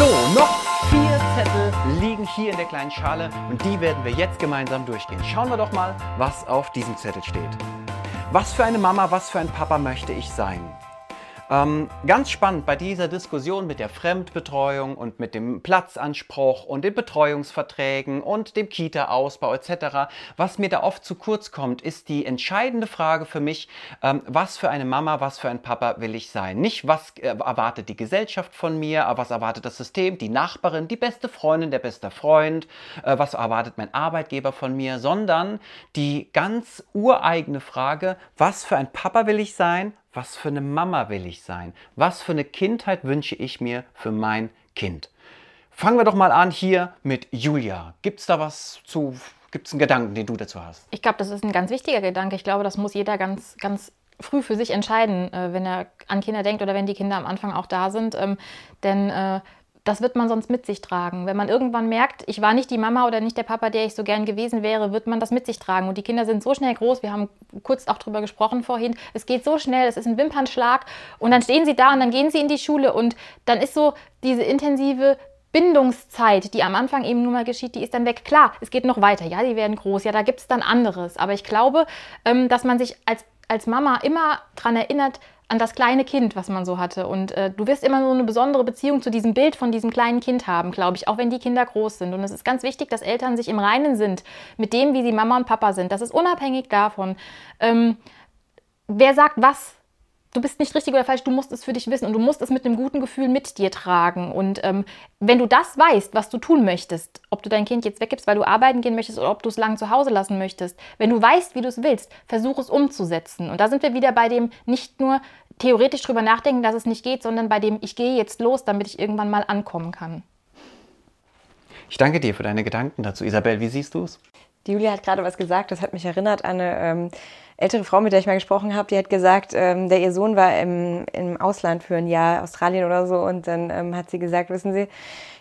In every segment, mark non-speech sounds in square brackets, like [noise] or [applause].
So, noch vier Zettel liegen hier in der kleinen Schale und die werden wir jetzt gemeinsam durchgehen. Schauen wir doch mal, was auf diesem Zettel steht. Was für eine Mama, was für ein Papa möchte ich sein? Ähm, ganz spannend bei dieser Diskussion mit der Fremdbetreuung und mit dem Platzanspruch und den Betreuungsverträgen und dem Kita-Ausbau etc. Was mir da oft zu kurz kommt, ist die entscheidende Frage für mich, ähm, was für eine Mama, was für ein Papa will ich sein? Nicht, was äh, erwartet die Gesellschaft von mir, was erwartet das System, die Nachbarin, die beste Freundin, der beste Freund, äh, was erwartet mein Arbeitgeber von mir, sondern die ganz ureigene Frage, was für ein Papa will ich sein, was für eine Mama will ich sein? Was für eine Kindheit wünsche ich mir für mein Kind? Fangen wir doch mal an hier mit Julia. Gibt es da was zu, gibt es einen Gedanken, den du dazu hast? Ich glaube, das ist ein ganz wichtiger Gedanke. Ich glaube, das muss jeder ganz, ganz früh für sich entscheiden, äh, wenn er an Kinder denkt oder wenn die Kinder am Anfang auch da sind. Ähm, denn äh, das wird man sonst mit sich tragen. Wenn man irgendwann merkt, ich war nicht die Mama oder nicht der Papa, der ich so gern gewesen wäre, wird man das mit sich tragen. Und die Kinder sind so schnell groß, wir haben kurz auch drüber gesprochen vorhin, es geht so schnell, es ist ein Wimpernschlag und dann stehen sie da und dann gehen sie in die Schule und dann ist so diese intensive Bindungszeit, die am Anfang eben nur mal geschieht, die ist dann weg. Klar, es geht noch weiter. Ja, die werden groß. Ja, da gibt es dann anderes. Aber ich glaube, ähm, dass man sich als, als Mama immer daran erinnert, an das kleine Kind, was man so hatte. Und äh, du wirst immer so eine besondere Beziehung zu diesem Bild von diesem kleinen Kind haben, glaube ich, auch wenn die Kinder groß sind. Und es ist ganz wichtig, dass Eltern sich im Reinen sind mit dem, wie sie Mama und Papa sind. Das ist unabhängig davon, ähm, wer sagt was du bist nicht richtig oder falsch, du musst es für dich wissen und du musst es mit einem guten Gefühl mit dir tragen. Und ähm, wenn du das weißt, was du tun möchtest, ob du dein Kind jetzt weggibst, weil du arbeiten gehen möchtest oder ob du es lang zu Hause lassen möchtest, wenn du weißt, wie du es willst, versuch es umzusetzen. Und da sind wir wieder bei dem nicht nur theoretisch drüber nachdenken, dass es nicht geht, sondern bei dem ich gehe jetzt los, damit ich irgendwann mal ankommen kann. Ich danke dir für deine Gedanken dazu. Isabel, wie siehst du es? Die Julia hat gerade was gesagt, das hat mich erinnert an eine ähm, ältere Frau, mit der ich mal gesprochen habe, die hat gesagt, ähm, der ihr Sohn war im, im Ausland für ein Jahr, Australien oder so, und dann ähm, hat sie gesagt, wissen Sie,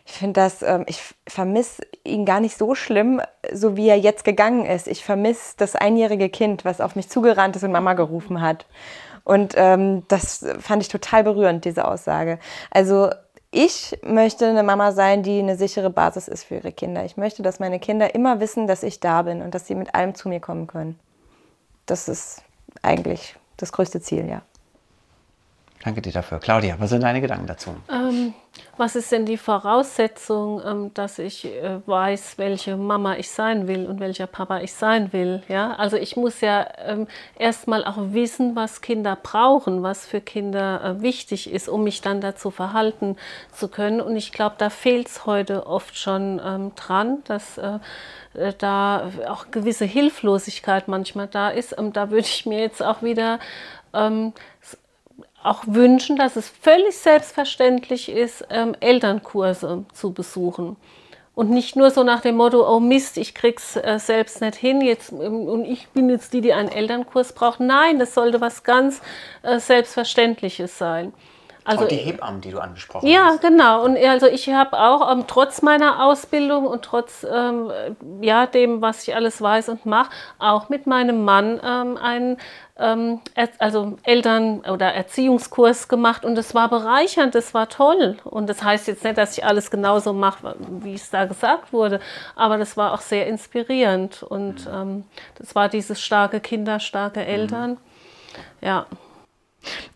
ich finde das, ähm, ich vermisse ihn gar nicht so schlimm, so wie er jetzt gegangen ist. Ich vermisse das einjährige Kind, was auf mich zugerannt ist und Mama gerufen hat. Und ähm, das fand ich total berührend, diese Aussage. Also ich möchte eine Mama sein, die eine sichere Basis ist für ihre Kinder. Ich möchte, dass meine Kinder immer wissen, dass ich da bin und dass sie mit allem zu mir kommen können. Das ist eigentlich das größte Ziel, ja. Danke dir dafür. Claudia, was sind deine Gedanken dazu? Ähm, was ist denn die Voraussetzung, ähm, dass ich äh, weiß, welche Mama ich sein will und welcher Papa ich sein will? Ja? Also ich muss ja ähm, erstmal auch wissen, was Kinder brauchen, was für Kinder äh, wichtig ist, um mich dann dazu verhalten zu können. Und ich glaube, da fehlt es heute oft schon ähm, dran, dass äh, da auch gewisse Hilflosigkeit manchmal da ist. Und da würde ich mir jetzt auch wieder ähm, auch wünschen, dass es völlig selbstverständlich ist, ähm, Elternkurse zu besuchen. Und nicht nur so nach dem Motto, oh Mist, ich krieg's äh, selbst nicht hin jetzt, ähm, und ich bin jetzt die, die einen Elternkurs braucht. Nein, das sollte was ganz äh, Selbstverständliches sein. Also, und die Hebammen, die du angesprochen ja, hast. Ja, genau. Und also ich habe auch ähm, trotz meiner Ausbildung und trotz ähm, ja, dem, was ich alles weiß und mache, auch mit meinem Mann ähm, einen ähm, also Eltern- oder Erziehungskurs gemacht und es war bereichernd, es war toll. Und das heißt jetzt nicht, dass ich alles genauso mache, wie es da gesagt wurde, aber das war auch sehr inspirierend und mhm. ähm, das war dieses starke Kinder, starke Eltern. Mhm. Ja.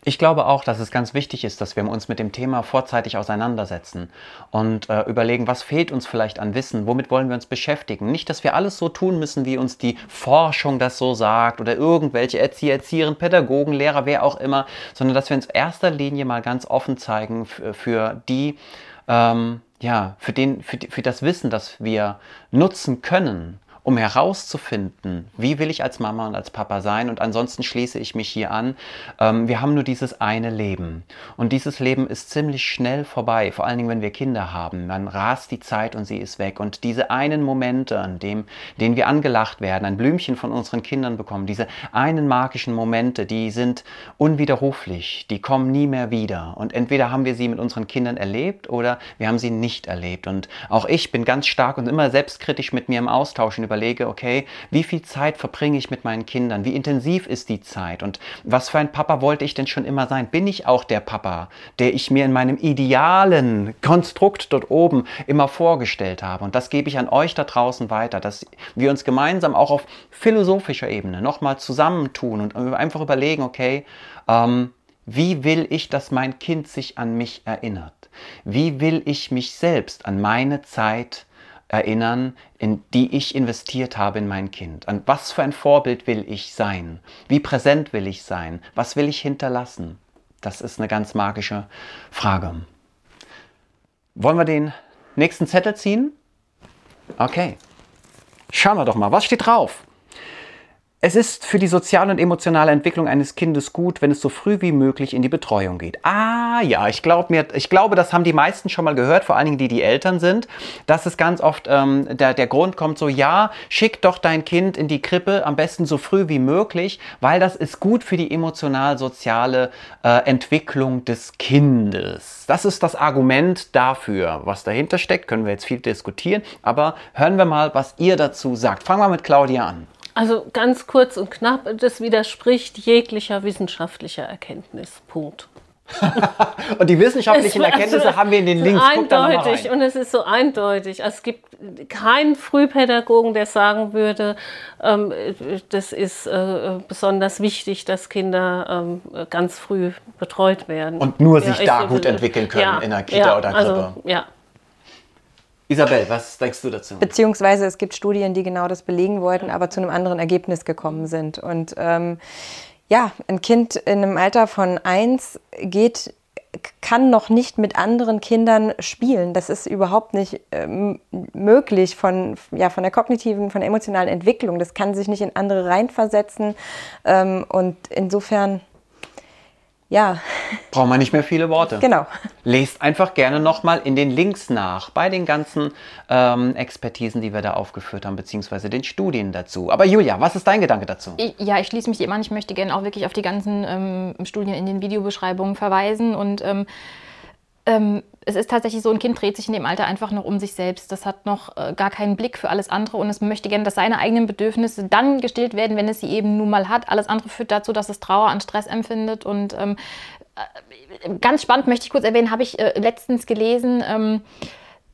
Ich glaube auch, dass es ganz wichtig ist, dass wir uns mit dem Thema vorzeitig auseinandersetzen und äh, überlegen, was fehlt uns vielleicht an Wissen, womit wollen wir uns beschäftigen. Nicht, dass wir alles so tun müssen, wie uns die Forschung das so sagt oder irgendwelche Erzieher, Erzieherinnen, Pädagogen, Lehrer, wer auch immer, sondern dass wir uns in erster Linie mal ganz offen zeigen für die, ähm, ja, für, den, für, die, für das Wissen, das wir nutzen können um herauszufinden, wie will ich als Mama und als Papa sein. Und ansonsten schließe ich mich hier an. Ähm, wir haben nur dieses eine Leben. Und dieses Leben ist ziemlich schnell vorbei, vor allen Dingen, wenn wir Kinder haben. Dann rast die Zeit und sie ist weg. Und diese einen Momente, an dem, denen wir angelacht werden, ein Blümchen von unseren Kindern bekommen, diese einen magischen Momente, die sind unwiderruflich, die kommen nie mehr wieder. Und entweder haben wir sie mit unseren Kindern erlebt oder wir haben sie nicht erlebt. Und auch ich bin ganz stark und immer selbstkritisch mit mir im Austauschen über überlege, okay, wie viel Zeit verbringe ich mit meinen Kindern? Wie intensiv ist die Zeit? Und was für ein Papa wollte ich denn schon immer sein? Bin ich auch der Papa, der ich mir in meinem idealen Konstrukt dort oben immer vorgestellt habe? Und das gebe ich an euch da draußen weiter, dass wir uns gemeinsam auch auf philosophischer Ebene nochmal zusammentun und einfach überlegen, okay, ähm, wie will ich, dass mein Kind sich an mich erinnert? Wie will ich mich selbst an meine Zeit erinnern, in die ich investiert habe in mein Kind? An was für ein Vorbild will ich sein? Wie präsent will ich sein? Was will ich hinterlassen? Das ist eine ganz magische Frage. Wollen wir den nächsten Zettel ziehen? Okay. Schauen wir doch mal, was steht drauf? Es ist für die soziale und emotionale Entwicklung eines Kindes gut, wenn es so früh wie möglich in die Betreuung geht. Ah ja, ich, glaub mir, ich glaube, das haben die meisten schon mal gehört, vor allen Dingen die, die Eltern sind, dass es ganz oft ähm, der, der Grund kommt so, ja, schick doch dein Kind in die Krippe, am besten so früh wie möglich, weil das ist gut für die emotional-soziale äh, Entwicklung des Kindes. Das ist das Argument dafür. Was dahinter steckt, können wir jetzt viel diskutieren, aber hören wir mal, was ihr dazu sagt. Fangen wir mit Claudia an. Also ganz kurz und knapp, das widerspricht jeglicher wissenschaftlicher Erkenntnis. Punkt. [laughs] und die wissenschaftlichen es, Erkenntnisse also, haben wir in den Links. Eindeutig und es ist so eindeutig. Also es gibt keinen Frühpädagogen, der sagen würde, ähm, das ist äh, besonders wichtig, dass Kinder ähm, ganz früh betreut werden. Und nur sich ja, da gut entwickeln können ja, in der Kita ja, oder Krippe. Also, ja, Isabel, was denkst du dazu? Beziehungsweise es gibt Studien, die genau das belegen wollten, aber zu einem anderen Ergebnis gekommen sind. Und ähm, ja, ein Kind in einem Alter von eins geht kann noch nicht mit anderen Kindern spielen. Das ist überhaupt nicht ähm, möglich von, ja, von der kognitiven, von der emotionalen Entwicklung. Das kann sich nicht in andere reinversetzen. Ähm, und insofern ja. Braucht man nicht mehr viele Worte. Genau. Lest einfach gerne nochmal in den Links nach bei den ganzen ähm, Expertisen, die wir da aufgeführt haben, beziehungsweise den Studien dazu. Aber Julia, was ist dein Gedanke dazu? Ich, ja, ich schließe mich dir an. Ich möchte gerne auch wirklich auf die ganzen ähm, Studien in den Videobeschreibungen verweisen und ähm, ähm, es ist tatsächlich so, ein Kind dreht sich in dem Alter einfach noch um sich selbst. Das hat noch äh, gar keinen Blick für alles andere und es möchte gerne, dass seine eigenen Bedürfnisse dann gestillt werden, wenn es sie eben nun mal hat. Alles andere führt dazu, dass es Trauer an Stress empfindet. Und ähm, äh, ganz spannend möchte ich kurz erwähnen, habe ich äh, letztens gelesen, ähm,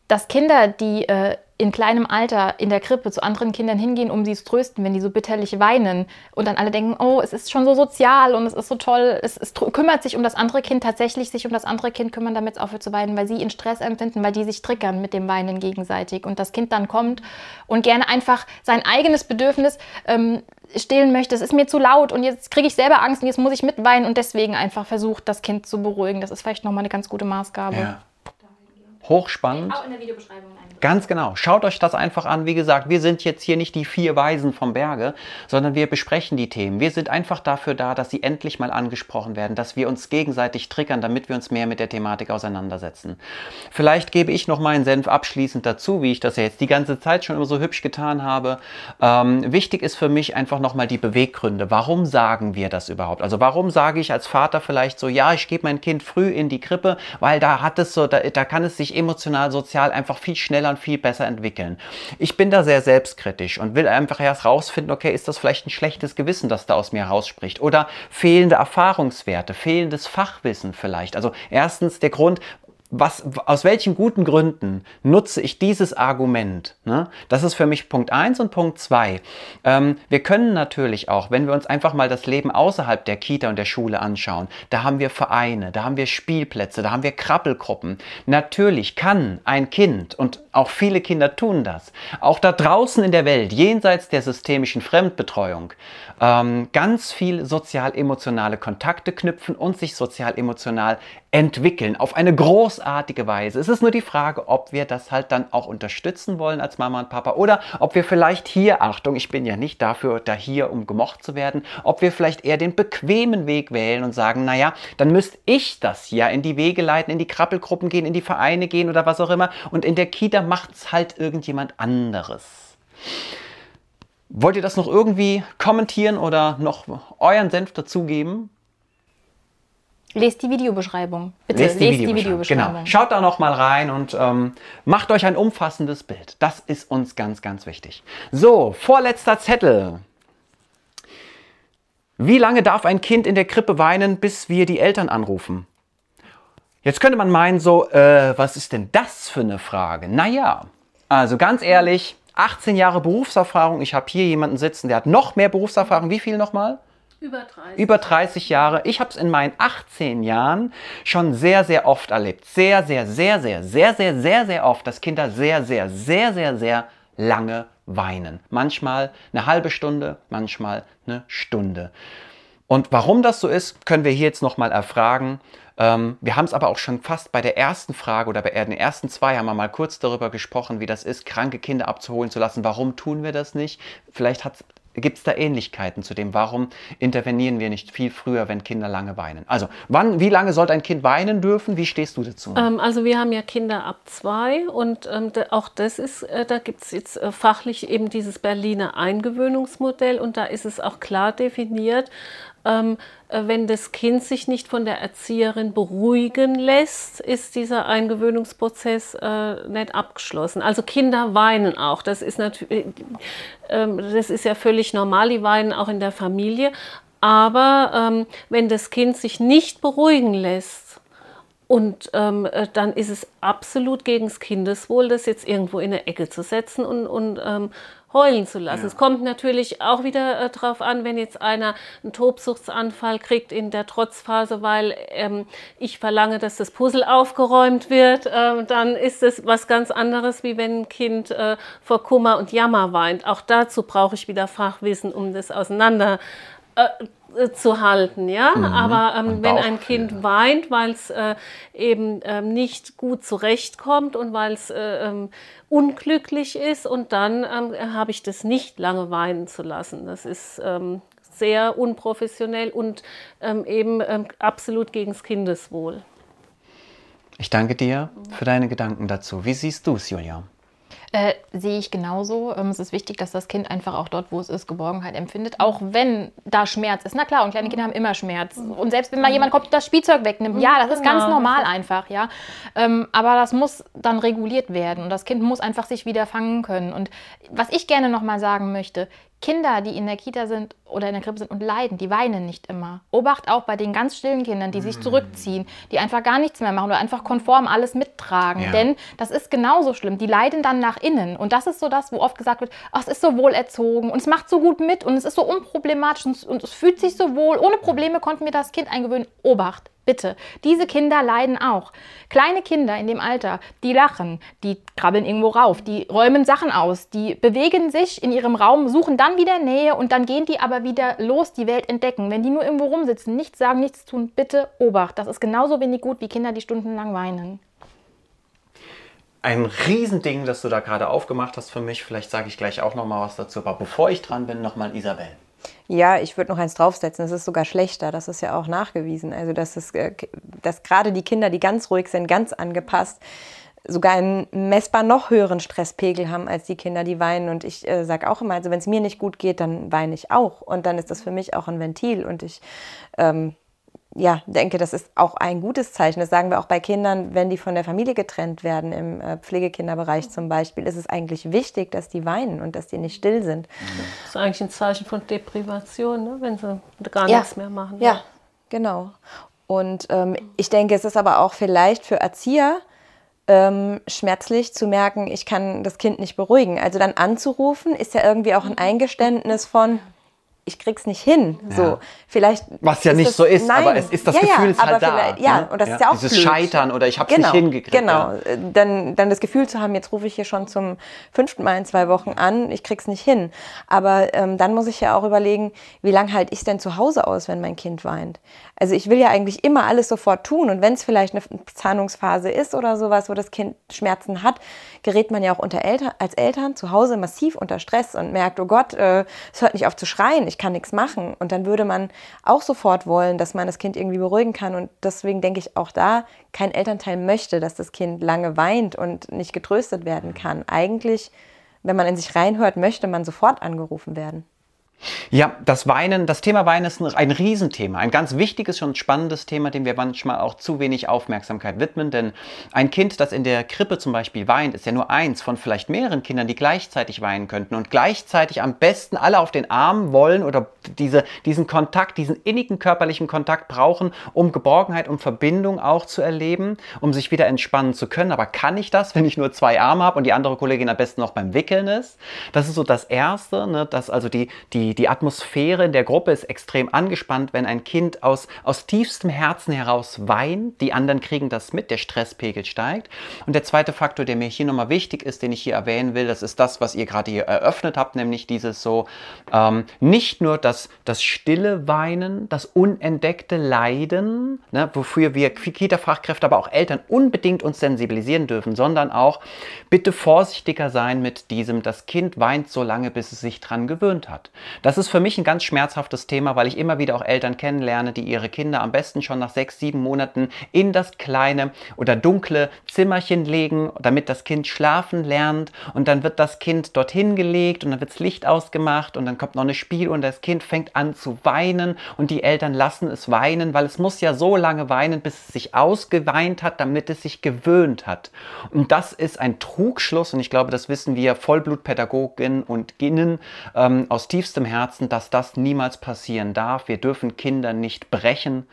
dass Kinder, die äh, in kleinem Alter in der Krippe zu anderen Kindern hingehen, um sie zu trösten, wenn die so bitterlich weinen und dann alle denken, oh, es ist schon so sozial und es ist so toll, es, es kümmert sich um das andere Kind, tatsächlich sich um das andere Kind kümmern, damit es aufhört zu weinen, weil sie in Stress empfinden, weil die sich triggern mit dem Weinen gegenseitig und das Kind dann kommt und gerne einfach sein eigenes Bedürfnis ähm, stillen möchte, es ist mir zu laut und jetzt kriege ich selber Angst und jetzt muss ich mitweinen und deswegen einfach versucht, das Kind zu beruhigen. Das ist vielleicht nochmal eine ganz gute Maßgabe. Ja. Hochspannend. Auch in der Videobeschreibung. Ganz genau. Schaut euch das einfach an. Wie gesagt, wir sind jetzt hier nicht die vier Weisen vom Berge, sondern wir besprechen die Themen. Wir sind einfach dafür da, dass sie endlich mal angesprochen werden, dass wir uns gegenseitig triggern, damit wir uns mehr mit der Thematik auseinandersetzen. Vielleicht gebe ich noch meinen Senf abschließend dazu, wie ich das ja jetzt die ganze Zeit schon immer so hübsch getan habe. Ähm, wichtig ist für mich einfach nochmal die Beweggründe. Warum sagen wir das überhaupt? Also warum sage ich als Vater vielleicht so, ja, ich gebe mein Kind früh in die Krippe, weil da hat es so, da, da kann es sich emotional, sozial einfach viel schneller und viel besser entwickeln. Ich bin da sehr selbstkritisch und will einfach erst rausfinden, okay, ist das vielleicht ein schlechtes Gewissen, das da aus mir rausspricht oder fehlende Erfahrungswerte, fehlendes Fachwissen vielleicht. Also erstens der Grund, was, aus welchen guten Gründen nutze ich dieses Argument? Ne? Das ist für mich Punkt eins und Punkt zwei. Ähm, wir können natürlich auch, wenn wir uns einfach mal das Leben außerhalb der Kita und der Schule anschauen, da haben wir Vereine, da haben wir Spielplätze, da haben wir Krabbelgruppen. Natürlich kann ein Kind, und auch viele Kinder tun das, auch da draußen in der Welt, jenseits der systemischen Fremdbetreuung, ähm, ganz viel sozial-emotionale Kontakte knüpfen und sich sozial-emotional entwickeln auf eine großartige Weise. Es ist nur die Frage, ob wir das halt dann auch unterstützen wollen als Mama und Papa oder ob wir vielleicht hier, Achtung, ich bin ja nicht dafür da hier, um gemocht zu werden, ob wir vielleicht eher den bequemen Weg wählen und sagen, naja, dann müsste ich das ja in die Wege leiten, in die Krabbelgruppen gehen, in die Vereine gehen oder was auch immer und in der Kita macht es halt irgendjemand anderes. Wollt ihr das noch irgendwie kommentieren oder noch euren Senf dazugeben? Lest die Videobeschreibung. Bitte, lest die, lest Videobeschreibung. die Videobeschreibung. Genau. Schaut da noch mal rein und ähm, macht euch ein umfassendes Bild. Das ist uns ganz, ganz wichtig. So, vorletzter Zettel. Wie lange darf ein Kind in der Krippe weinen, bis wir die Eltern anrufen? Jetzt könnte man meinen, so, äh, was ist denn das für eine Frage? Naja, also ganz ehrlich, 18 Jahre Berufserfahrung. Ich habe hier jemanden sitzen, der hat noch mehr Berufserfahrung. Wie viel nochmal? Über 30. Über 30 Jahre. Ich habe es in meinen 18 Jahren schon sehr, sehr oft erlebt. Sehr, sehr, sehr, sehr, sehr, sehr, sehr, sehr oft, dass Kinder sehr, sehr, sehr, sehr, sehr lange weinen. Manchmal eine halbe Stunde, manchmal eine Stunde. Und warum das so ist, können wir hier jetzt nochmal erfragen. Ähm, wir haben es aber auch schon fast bei der ersten Frage oder bei den ersten zwei haben wir mal kurz darüber gesprochen, wie das ist, kranke Kinder abzuholen zu lassen. Warum tun wir das nicht? Vielleicht Gibt es da Ähnlichkeiten zu dem? Warum intervenieren wir nicht viel früher, wenn Kinder lange weinen? Also, wann, wie lange sollte ein Kind weinen dürfen? Wie stehst du dazu? Ähm, also, wir haben ja Kinder ab zwei und ähm, auch das ist, äh, da gibt es jetzt äh, fachlich eben dieses Berliner Eingewöhnungsmodell und da ist es auch klar definiert, wenn das Kind sich nicht von der Erzieherin beruhigen lässt, ist dieser Eingewöhnungsprozess äh, nicht abgeschlossen. Also Kinder weinen auch. Das ist natürlich, äh, das ist ja völlig normal. Die weinen auch in der Familie. Aber ähm, wenn das Kind sich nicht beruhigen lässt, und ähm, äh, dann ist es absolut gegen das Kindeswohl, das jetzt irgendwo in eine Ecke zu setzen und, und ähm, heulen zu lassen. Ja. Es kommt natürlich auch wieder äh, darauf an, wenn jetzt einer einen Tobsuchtsanfall kriegt in der Trotzphase, weil ähm, ich verlange, dass das Puzzle aufgeräumt wird, äh, dann ist es was ganz anderes, wie wenn ein Kind äh, vor Kummer und Jammer weint. Auch dazu brauche ich wieder Fachwissen, um das auseinander äh, zu halten, ja. Mhm. Aber ähm, wenn ein Kind weint, weil es äh, eben ähm, nicht gut zurechtkommt und weil es äh, ähm, unglücklich ist, und dann ähm, habe ich das nicht lange weinen zu lassen. Das ist ähm, sehr unprofessionell und eben absolut gegen das Kindeswohl. Ich danke dir für deine Gedanken dazu. Wie siehst du es, Julia? Äh, sehe ich genauso. Ähm, es ist wichtig, dass das Kind einfach auch dort, wo es ist, Geborgenheit empfindet. Auch wenn da Schmerz ist. Na klar, und kleine Kinder haben immer Schmerz. Und selbst wenn mal jemand kommt und das Spielzeug wegnimmt, ja, das ist ganz genau. normal einfach, ja. Ähm, aber das muss dann reguliert werden. Und das Kind muss einfach sich wieder fangen können. Und was ich gerne nochmal sagen möchte, Kinder, die in der Kita sind oder in der Krippe sind und leiden, die weinen nicht immer. Obacht auch bei den ganz stillen Kindern, die sich mm. zurückziehen, die einfach gar nichts mehr machen oder einfach konform alles mittragen. Ja. Denn das ist genauso schlimm. Die leiden dann nach innen. Und das ist so das, wo oft gesagt wird, oh, es ist so wohlerzogen und es macht so gut mit und es ist so unproblematisch und, und es fühlt sich so wohl. Ohne Probleme konnten wir das Kind eingewöhnen. Obacht. Bitte, diese Kinder leiden auch. Kleine Kinder in dem Alter, die lachen, die krabbeln irgendwo rauf, die räumen Sachen aus, die bewegen sich in ihrem Raum, suchen dann wieder Nähe und dann gehen die aber wieder los, die Welt entdecken. Wenn die nur irgendwo rumsitzen, nichts sagen, nichts tun, bitte Obacht. Das ist genauso wenig gut wie Kinder, die stundenlang weinen. Ein Riesending, das du da gerade aufgemacht hast für mich. Vielleicht sage ich gleich auch noch mal was dazu. Aber bevor ich dran bin, noch mal Isabel. Ja, ich würde noch eins draufsetzen. Es ist sogar schlechter. Das ist ja auch nachgewiesen. Also, dass, es, äh, dass gerade die Kinder, die ganz ruhig sind, ganz angepasst, sogar einen messbar noch höheren Stresspegel haben als die Kinder, die weinen. Und ich äh, sage auch immer, also wenn es mir nicht gut geht, dann weine ich auch. Und dann ist das für mich auch ein Ventil. Und ich ähm, ja, denke, das ist auch ein gutes Zeichen. Das sagen wir auch bei Kindern, wenn die von der Familie getrennt werden, im äh, Pflegekinderbereich zum Beispiel, ist es eigentlich wichtig, dass die weinen und dass die nicht still sind. Das ist eigentlich ein Zeichen von Deprivation, ne? wenn sie gar ja. nichts mehr machen. Ja, ja genau. Und ähm, ich denke, es ist aber auch vielleicht für Erzieher ähm, schmerzlich zu merken, ich kann das Kind nicht beruhigen. Also dann anzurufen, ist ja irgendwie auch ein Eingeständnis von, ich krieg's nicht hin. Ja. So, vielleicht. Was ja nicht das, so ist, nein. aber es ist das ja, Gefühl ja, ist halt da. Ja, ne? und das ist ja auch Dieses blöd. Scheitern oder ich hab's genau, nicht hingekriegt. Genau, dann, dann das Gefühl zu haben, jetzt rufe ich hier schon zum fünften Mal in zwei Wochen an, ich krieg's nicht hin. Aber ähm, dann muss ich ja auch überlegen, wie lange halte ich denn zu Hause aus, wenn mein Kind weint? Also ich will ja eigentlich immer alles sofort tun und wenn es vielleicht eine Zahnungsphase ist oder sowas, wo das Kind Schmerzen hat, gerät man ja auch unter Eltern, als Eltern zu Hause massiv unter Stress und merkt, oh Gott, äh, es hört nicht auf zu schreien, ich kann nichts machen. Und dann würde man auch sofort wollen, dass man das Kind irgendwie beruhigen kann. Und deswegen denke ich auch da, kein Elternteil möchte, dass das Kind lange weint und nicht getröstet werden kann. Eigentlich, wenn man in sich reinhört, möchte man sofort angerufen werden. Ja, das Weinen, das Thema Weinen ist ein Riesenthema, ein ganz wichtiges und spannendes Thema, dem wir manchmal auch zu wenig Aufmerksamkeit widmen. Denn ein Kind, das in der Krippe zum Beispiel weint, ist ja nur eins von vielleicht mehreren Kindern, die gleichzeitig weinen könnten und gleichzeitig am besten alle auf den Arm wollen oder diese, diesen Kontakt, diesen innigen körperlichen Kontakt brauchen, um Geborgenheit, um Verbindung auch zu erleben, um sich wieder entspannen zu können. Aber kann ich das, wenn ich nur zwei Arme habe und die andere Kollegin am besten noch beim Wickeln ist? Das ist so das Erste, ne, dass also die, die die, die Atmosphäre in der Gruppe ist extrem angespannt, wenn ein Kind aus, aus tiefstem Herzen heraus weint. Die anderen kriegen das mit, der Stresspegel steigt. Und der zweite Faktor, der mir hier nochmal wichtig ist, den ich hier erwähnen will, das ist das, was ihr gerade hier eröffnet habt, nämlich dieses so, ähm, nicht nur das, das stille Weinen, das unentdeckte Leiden, ne, wofür wir Kita-Fachkräfte, aber auch Eltern unbedingt uns sensibilisieren dürfen, sondern auch bitte vorsichtiger sein mit diesem, das Kind weint so lange, bis es sich dran gewöhnt hat. Das ist für mich ein ganz schmerzhaftes Thema, weil ich immer wieder auch Eltern kennenlerne, die ihre Kinder am besten schon nach sechs, sieben Monaten in das kleine oder dunkle Zimmerchen legen, damit das Kind schlafen lernt. Und dann wird das Kind dorthin gelegt und dann wird das Licht ausgemacht und dann kommt noch eine Spiel und das Kind fängt an zu weinen und die Eltern lassen es weinen, weil es muss ja so lange weinen, bis es sich ausgeweint hat, damit es sich gewöhnt hat. Und das ist ein Trugschluss und ich glaube, das wissen wir Vollblutpädagoginnen und Ginnen ähm, aus tiefstem Herzen, dass das niemals passieren darf. Wir dürfen Kinder nicht brechen.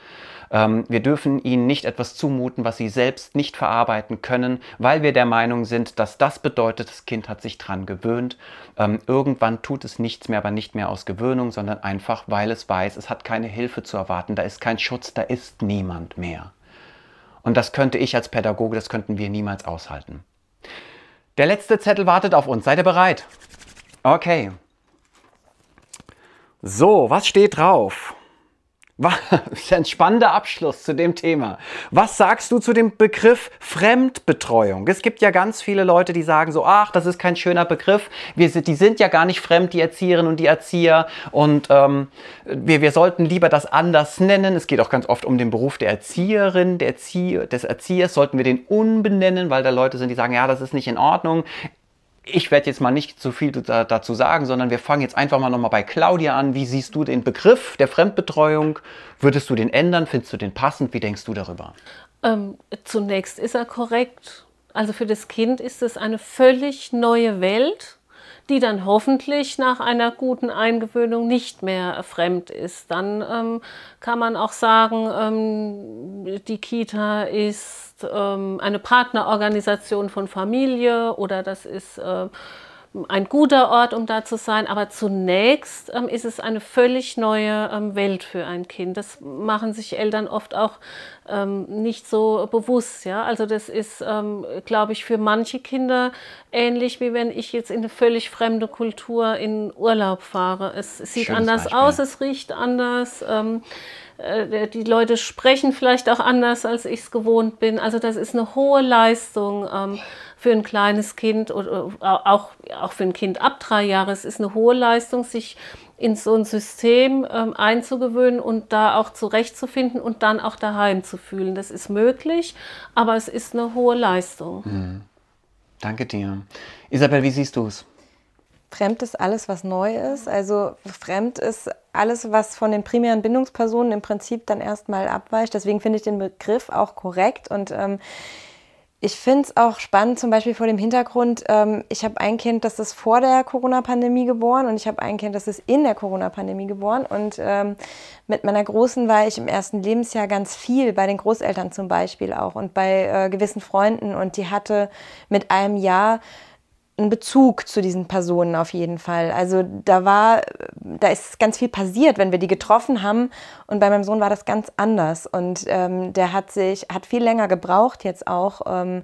Ähm, wir dürfen ihnen nicht etwas zumuten, was sie selbst nicht verarbeiten können, weil wir der Meinung sind, dass das bedeutet, das Kind hat sich dran gewöhnt. Ähm, irgendwann tut es nichts mehr, aber nicht mehr aus Gewöhnung, sondern einfach, weil es weiß, es hat keine Hilfe zu erwarten, da ist kein Schutz, da ist niemand mehr. Und das könnte ich als Pädagoge, das könnten wir niemals aushalten. Der letzte Zettel wartet auf uns. Seid ihr bereit? Okay. So, was steht drauf? [laughs] Das ist ein spannender Abschluss zu dem Thema. Was sagst du zu dem Begriff Fremdbetreuung? Es gibt ja ganz viele Leute, die sagen so, ach, das ist kein schöner Begriff. Wir die sind ja gar nicht fremd, die Erzieherinnen und die Erzieher. Und ähm, wir, wir sollten lieber das anders nennen. Es geht auch ganz oft um den Beruf der Erzieherin, der Erzieher, des Erziehers. Sollten wir den umbenennen, weil da Leute sind, die sagen, ja, das ist nicht in Ordnung ich werde jetzt mal nicht zu viel dazu sagen, sondern wir fangen jetzt einfach mal nochmal bei Claudia an. Wie siehst du den Begriff der Fremdbetreuung? Würdest du den ändern? Findest du den passend? Wie denkst du darüber? Ähm, zunächst ist er korrekt. Also für das Kind ist es eine völlig neue Welt, die dann hoffentlich nach einer guten Eingewöhnung nicht mehr fremd ist. Dann ähm, kann man auch sagen, ähm, die Kita ist ist ähm, eine Partnerorganisation von Familie oder das ist äh, ein guter Ort, um da zu sein. Aber zunächst ähm, ist es eine völlig neue ähm, Welt für ein Kind. Das machen sich Eltern oft auch ähm, nicht so bewusst. Ja? Also das ist, ähm, glaube ich, für manche Kinder ähnlich, wie wenn ich jetzt in eine völlig fremde Kultur in Urlaub fahre. Es sieht Schönes anders Beispiel. aus, es riecht anders. Äh, die Leute sprechen vielleicht auch anders, als ich es gewohnt bin. Also das ist eine hohe Leistung ähm, für ein kleines Kind oder äh, auch, auch für ein Kind ab drei Jahre. Es ist eine hohe Leistung, sich in so ein System ähm, einzugewöhnen und da auch zurechtzufinden und dann auch daheim zu fühlen. Das ist möglich, aber es ist eine hohe Leistung. Mhm. Danke dir. Isabel, wie siehst du es? Fremd ist alles, was neu ist. Also fremd ist alles, was von den primären Bindungspersonen im Prinzip dann erstmal abweicht. Deswegen finde ich den Begriff auch korrekt und ähm, ich finde es auch spannend, zum Beispiel vor dem Hintergrund, ähm, ich habe ein Kind, das ist vor der Corona-Pandemie geboren und ich habe ein Kind, das ist in der Corona-Pandemie geboren. Und ähm, mit meiner Großen war ich im ersten Lebensjahr ganz viel, bei den Großeltern zum Beispiel auch und bei äh, gewissen Freunden. Und die hatte mit einem Jahr einen Bezug zu diesen Personen auf jeden Fall. Also da war, da ist ganz viel passiert, wenn wir die getroffen haben. Und bei meinem Sohn war das ganz anders. Und ähm, der hat sich, hat viel länger gebraucht jetzt auch. Ähm,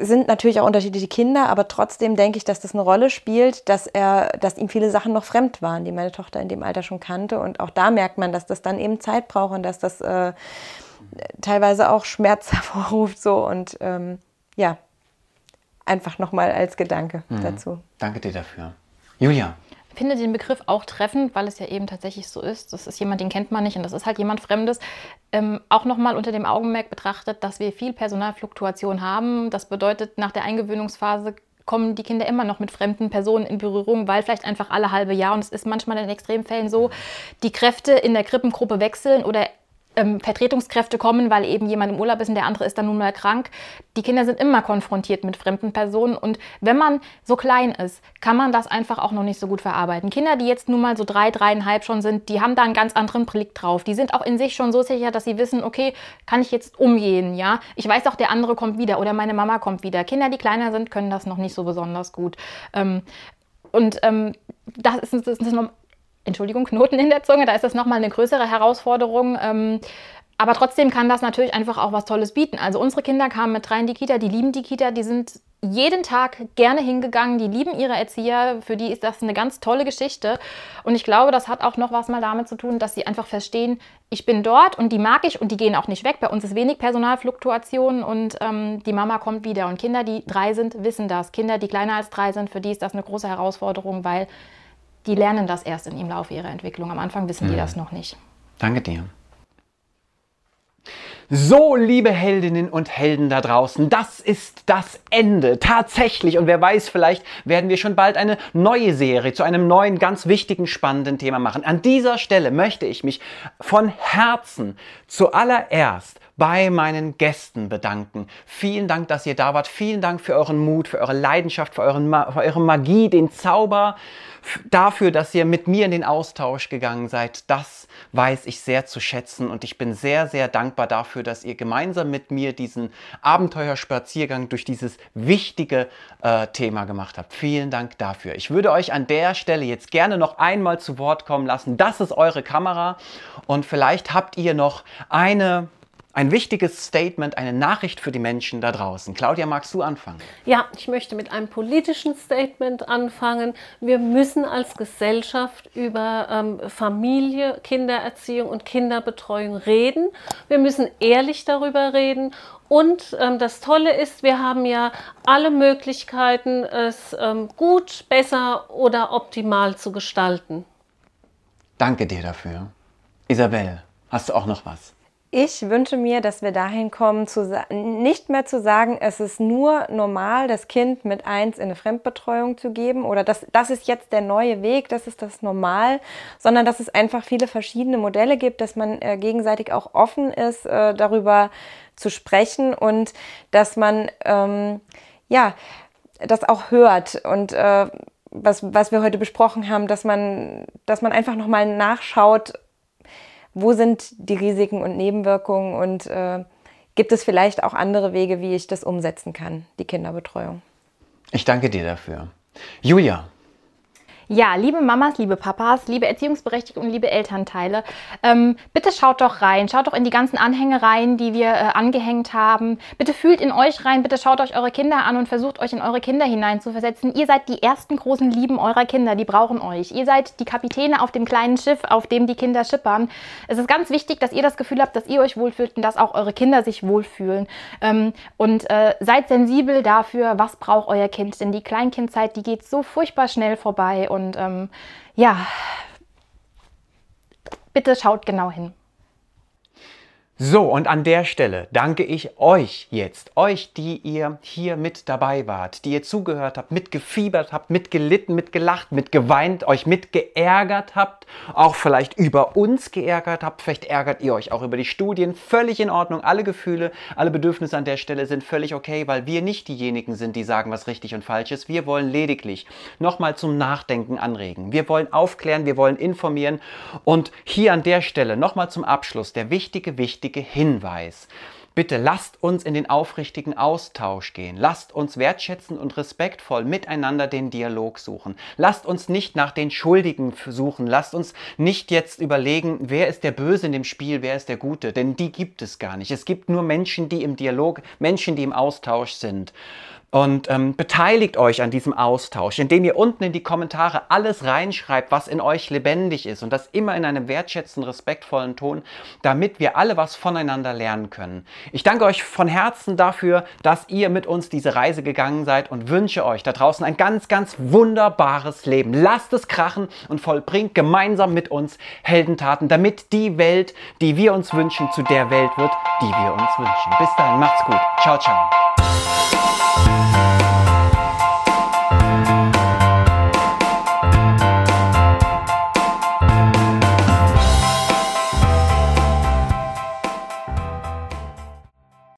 sind natürlich auch unterschiedliche Kinder, aber trotzdem denke ich, dass das eine Rolle spielt, dass er, dass ihm viele Sachen noch fremd waren, die meine Tochter in dem Alter schon kannte. Und auch da merkt man, dass das dann eben Zeit braucht und dass das äh, teilweise auch Schmerz [laughs] hervorruft. So und ähm, ja, einfach nochmal als Gedanke mhm. dazu. Danke dir dafür. Julia. Ich finde den Begriff auch treffend, weil es ja eben tatsächlich so ist. Das ist jemand, den kennt man nicht und das ist halt jemand Fremdes. Ähm, auch nochmal unter dem Augenmerk betrachtet, dass wir viel Personalfluktuation haben. Das bedeutet, nach der Eingewöhnungsphase kommen die Kinder immer noch mit fremden Personen in Berührung, weil vielleicht einfach alle halbe Jahr, und es ist manchmal in Extremfällen so, die Kräfte in der Krippengruppe wechseln oder ähm, Vertretungskräfte kommen, weil eben jemand im Urlaub ist und der andere ist dann nun mal krank. Die Kinder sind immer konfrontiert mit fremden Personen und wenn man so klein ist, kann man das einfach auch noch nicht so gut verarbeiten. Kinder, die jetzt nun mal so drei, dreieinhalb schon sind, die haben da einen ganz anderen Blick drauf. Die sind auch in sich schon so sicher, dass sie wissen, okay, kann ich jetzt umgehen, ja? Ich weiß auch, der andere kommt wieder oder meine Mama kommt wieder. Kinder, die kleiner sind, können das noch nicht so besonders gut. Ähm, und ähm, das ist, das ist Entschuldigung, Knoten in der Zunge, da ist das nochmal eine größere Herausforderung. Ähm, aber trotzdem kann das natürlich einfach auch was Tolles bieten. Also unsere Kinder kamen mit drei in die Kita, die lieben die Kita, die sind jeden Tag gerne hingegangen, die lieben ihre Erzieher, für die ist das eine ganz tolle Geschichte. Und ich glaube, das hat auch noch was mal damit zu tun, dass sie einfach verstehen, ich bin dort und die mag ich und die gehen auch nicht weg. Bei uns ist wenig Personalfluktuation und ähm, die Mama kommt wieder. Und Kinder, die drei sind, wissen das. Kinder, die kleiner als drei sind, für die ist das eine große Herausforderung, weil die lernen das erst im Laufe ihrer Entwicklung. Am Anfang wissen mhm. die das noch nicht. Danke dir. So, liebe Heldinnen und Helden da draußen, das ist das Ende. Tatsächlich. Und wer weiß, vielleicht werden wir schon bald eine neue Serie zu einem neuen, ganz wichtigen, spannenden Thema machen. An dieser Stelle möchte ich mich von Herzen zuallererst bei meinen Gästen bedanken. Vielen Dank, dass ihr da wart. Vielen Dank für euren Mut, für eure Leidenschaft, für, euren für eure Magie, den Zauber, dafür, dass ihr mit mir in den Austausch gegangen seid. Das weiß ich sehr zu schätzen und ich bin sehr, sehr dankbar dafür, dass ihr gemeinsam mit mir diesen Abenteuerspaziergang durch dieses wichtige äh, Thema gemacht habt. Vielen Dank dafür. Ich würde euch an der Stelle jetzt gerne noch einmal zu Wort kommen lassen. Das ist eure Kamera und vielleicht habt ihr noch eine ein wichtiges Statement, eine Nachricht für die Menschen da draußen. Claudia, magst du anfangen? Ja, ich möchte mit einem politischen Statement anfangen. Wir müssen als Gesellschaft über ähm, Familie, Kindererziehung und Kinderbetreuung reden. Wir müssen ehrlich darüber reden. Und ähm, das Tolle ist, wir haben ja alle Möglichkeiten, es ähm, gut, besser oder optimal zu gestalten. Danke dir dafür. Isabel, hast du auch noch was? Ich wünsche mir, dass wir dahin kommen, zu, nicht mehr zu sagen, es ist nur normal, das Kind mit eins in eine Fremdbetreuung zu geben oder das, das ist jetzt der neue Weg, das ist das Normal, sondern dass es einfach viele verschiedene Modelle gibt, dass man äh, gegenseitig auch offen ist, äh, darüber zu sprechen und dass man ähm, ja das auch hört und äh, was, was wir heute besprochen haben, dass man, dass man einfach nochmal nachschaut, wo sind die Risiken und Nebenwirkungen und äh, gibt es vielleicht auch andere Wege, wie ich das umsetzen kann, die Kinderbetreuung. Ich danke dir dafür. Julia, ja, liebe Mamas, liebe Papas, liebe Erziehungsberechtigte und liebe Elternteile, ähm, bitte schaut doch rein, schaut doch in die ganzen Anhänge rein, die wir äh, angehängt haben. Bitte fühlt in euch rein, bitte schaut euch eure Kinder an und versucht euch in eure Kinder hineinzuversetzen. Ihr seid die ersten großen Lieben eurer Kinder, die brauchen euch. Ihr seid die Kapitäne auf dem kleinen Schiff, auf dem die Kinder schippern. Es ist ganz wichtig, dass ihr das Gefühl habt, dass ihr euch wohlfühlt und dass auch eure Kinder sich wohlfühlen. Ähm, und äh, seid sensibel dafür, was braucht euer Kind, denn die Kleinkindzeit, die geht so furchtbar schnell vorbei und und ähm, ja, bitte schaut genau hin. So, und an der Stelle danke ich euch jetzt, euch, die ihr hier mit dabei wart, die ihr zugehört habt, mitgefiebert habt, mitgelitten, mitgelacht, mitgeweint, euch mitgeärgert habt, auch vielleicht über uns geärgert habt, vielleicht ärgert ihr euch auch über die Studien, völlig in Ordnung, alle Gefühle, alle Bedürfnisse an der Stelle sind völlig okay, weil wir nicht diejenigen sind, die sagen, was richtig und falsch ist. Wir wollen lediglich nochmal zum Nachdenken anregen. Wir wollen aufklären, wir wollen informieren und hier an der Stelle nochmal zum Abschluss der wichtige, wichtige wichtige Hinweis. Bitte lasst uns in den aufrichtigen Austausch gehen. Lasst uns wertschätzend und respektvoll miteinander den Dialog suchen. Lasst uns nicht nach den Schuldigen suchen. Lasst uns nicht jetzt überlegen, wer ist der Böse in dem Spiel, wer ist der Gute. Denn die gibt es gar nicht. Es gibt nur Menschen, die im Dialog, Menschen, die im Austausch sind. Und ähm, beteiligt euch an diesem Austausch, indem ihr unten in die Kommentare alles reinschreibt, was in euch lebendig ist und das immer in einem wertschätzenden, respektvollen Ton, damit wir alle was voneinander lernen können. Ich danke euch von Herzen dafür, dass ihr mit uns diese Reise gegangen seid und wünsche euch da draußen ein ganz, ganz wunderbares Leben. Lasst es krachen und vollbringt gemeinsam mit uns Heldentaten, damit die Welt, die wir uns wünschen, zu der Welt wird, die wir uns wünschen. Bis dahin, macht's gut. Ciao, ciao.